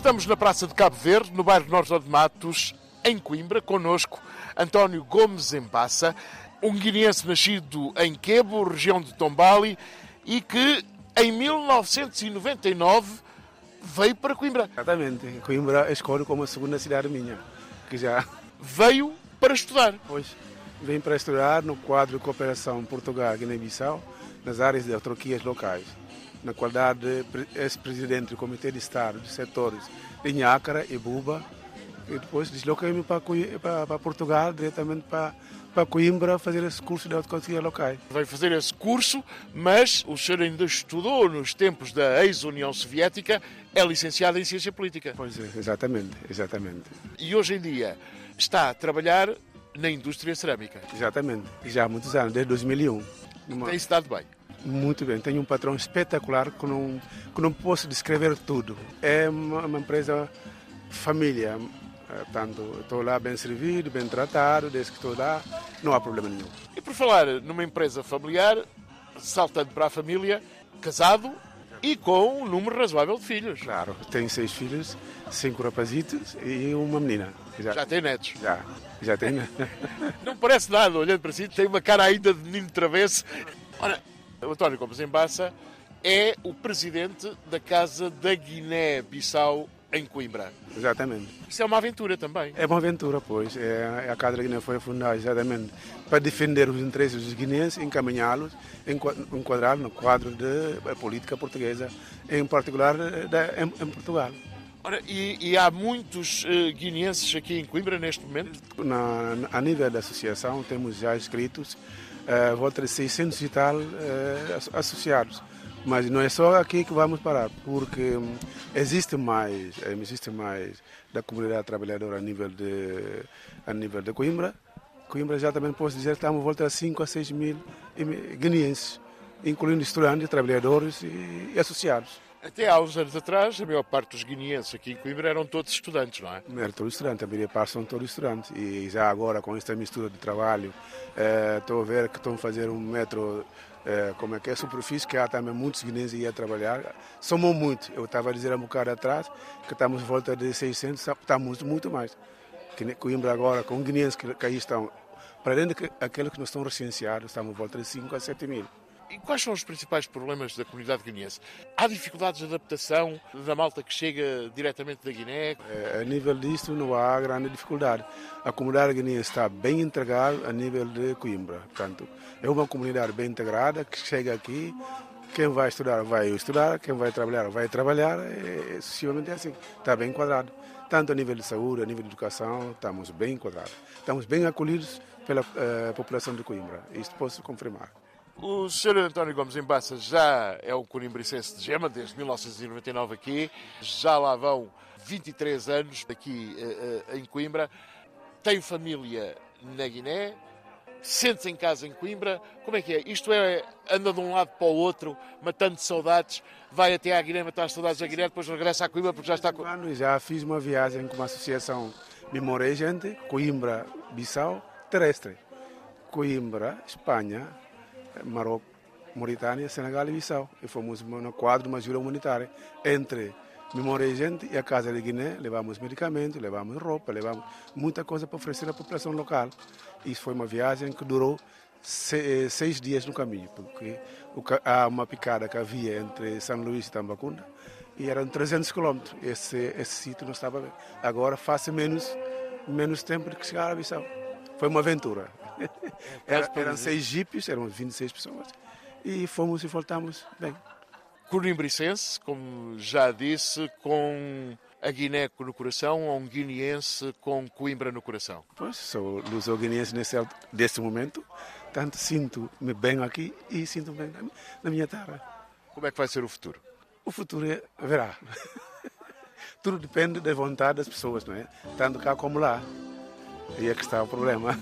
Estamos na Praça de Cabo Verde, no bairro Norte de Matos, em Coimbra, conosco António Gomes Embassa, um guineense nascido em Quebo, região de Tombali, e que em 1999 veio para Coimbra. Exatamente. Coimbra escolho como a segunda cidade minha, que já... Veio para estudar. Pois, vim para estudar no quadro de cooperação Portugal-Guiné-Bissau, nas áreas de autarquias locais, na qualidade de ex-presidente do Comitê de Estado dos setores de Nhácara e Buba, e depois desloquei-me para, para, para Portugal, diretamente para para Coimbra fazer esse curso de autoconselhia locais. Vai fazer esse curso, mas o senhor ainda estudou nos tempos da ex-União Soviética, é licenciado em Ciência Política. Pois é, exatamente, exatamente. E hoje em dia está a trabalhar na indústria cerâmica. Exatamente, já há muitos anos, desde 2001. Uma... Tem-se dado bem? Muito bem, tenho um patrão espetacular que não, que não posso descrever tudo. É uma, uma empresa família, Portanto, estou lá bem servido, bem tratado, desde que estou lá, não há problema nenhum. E por falar numa empresa familiar, saltando para a família, casado e com um número razoável de filhos. Claro, tenho seis filhos, cinco rapazitos e uma menina. Já, já tem netos? Já, já tem. não parece nada, olhando para si, tem uma cara ainda de menino travesso. Ora, o António Gomes Embassa é o presidente da Casa da Guiné-Bissau em Coimbra. Exatamente. Isso é uma aventura também. É uma aventura, pois. É, a Casa da Guiné foi fundada exatamente para defender os interesses dos guineenses, encaminhá-los, enquadrá-los no quadro da política portuguesa, em particular em, em Portugal. Ora, e, e, há muitos uh, guineenses aqui em Coimbra neste momento? Na, a nível da associação temos já inscritos volta de 600 e tal uh, associados. Mas não é só aqui que vamos parar, porque hum, existe mais, eh, existe mais da comunidade trabalhadora a nível de, a nível de Coimbra. Coimbra já também posso dizer que estamos volta a 5 a 6 mil guineenses, incluindo estudantes, trabalhadores e, e associados. Até há uns anos atrás, a maior parte dos guineenses aqui em Coimbra eram todos estudantes, não é? Eram todos estudantes, a maioria parte são todos estudantes. E já agora, com esta mistura de trabalho, eh, estou a ver que estão a fazer um metro é, como é que é, superfície, que há também muitos guineenses a trabalhar. Somos muito. Eu estava a dizer há um bocado atrás que estamos em volta de 600, estamos muito mais. Que Coimbra agora, com guineenses que, que aí estão, para além daqueles que não estão recenseados, estamos em volta de 5 a 7 mil. E quais são os principais problemas da comunidade guineense? Há dificuldades de adaptação da malta que chega diretamente da Guiné? É, a nível disto não há grande dificuldade. A comunidade guineense está bem integrada a nível de Coimbra. Portanto, é uma comunidade bem integrada que chega aqui, quem vai estudar vai estudar, quem vai trabalhar vai trabalhar, é, é sucessivamente assim. Está bem enquadrado. Tanto a nível de saúde, a nível de educação, estamos bem enquadrados. Estamos bem acolhidos pela uh, população de Coimbra. Isto posso confirmar. O Sr. António Gomes Embassa já é um corimbricense de gema, desde 1999 aqui, já lá vão 23 anos aqui uh, uh, em Coimbra. Tem família na Guiné, sente-se em casa em Coimbra. Como é que é? Isto é, anda de um lado para o outro, matando saudades, vai até à Guiné matar saudades da Guiné, depois regressa à Coimbra porque já está... Ano já fiz uma viagem com uma associação Memória Gente, Coimbra, Bissau, terrestre. Coimbra, Espanha, Marrocos, Mauritânia, Senegal e Bissau. E fomos no quadro de uma ajuda humanitária entre Memória Gente e a Casa de Guiné. Levamos medicamentos, levamos roupa, levamos muita coisa para oferecer à população local. Isso foi uma viagem que durou seis dias no caminho, porque há uma picada que havia entre São Luís e Tambacunda e eram 300 quilômetros. Esse, esse sítio não estava bem. Agora faz menos, menos tempo que chegar a Bissau. Foi uma aventura. Era, eram seis jipes, eram 26 pessoas. E fomos e voltamos bem. Corimbricense, como já disse, com a Guiné no coração ou um guineense com Coimbra no coração? Pois, sou luso-guineense nesse, nesse momento. Tanto sinto-me bem aqui e sinto-me bem na, na minha terra. Como é que vai ser o futuro? O futuro é, verá. Tudo depende da vontade das pessoas, não é? Tanto cá como lá. E é que está o problema.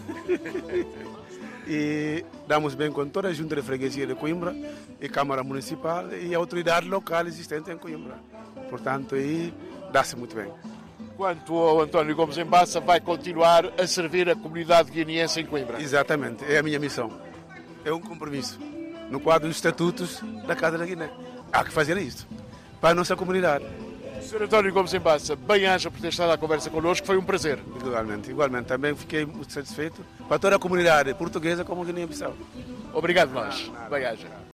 e damos bem com toda a junta de freguesia de Coimbra e Câmara Municipal e a autoridade local existente em Coimbra. Portanto, aí dá-se muito bem. Quanto ao António Gomes Embassa, vai continuar a servir a comunidade guineense em Coimbra? Exatamente, é a minha missão. É um compromisso. No quadro dos estatutos da Casa da Guiné. Há que fazer isto para a nossa comunidade. Sr. António Gomes Embassa, bem-aja por ter estado à conversa connosco, foi um prazer. Igualmente, igualmente. Também fiquei muito satisfeito para toda a comunidade portuguesa como Guiné-Bissau. Obrigado nós. Bem-aja.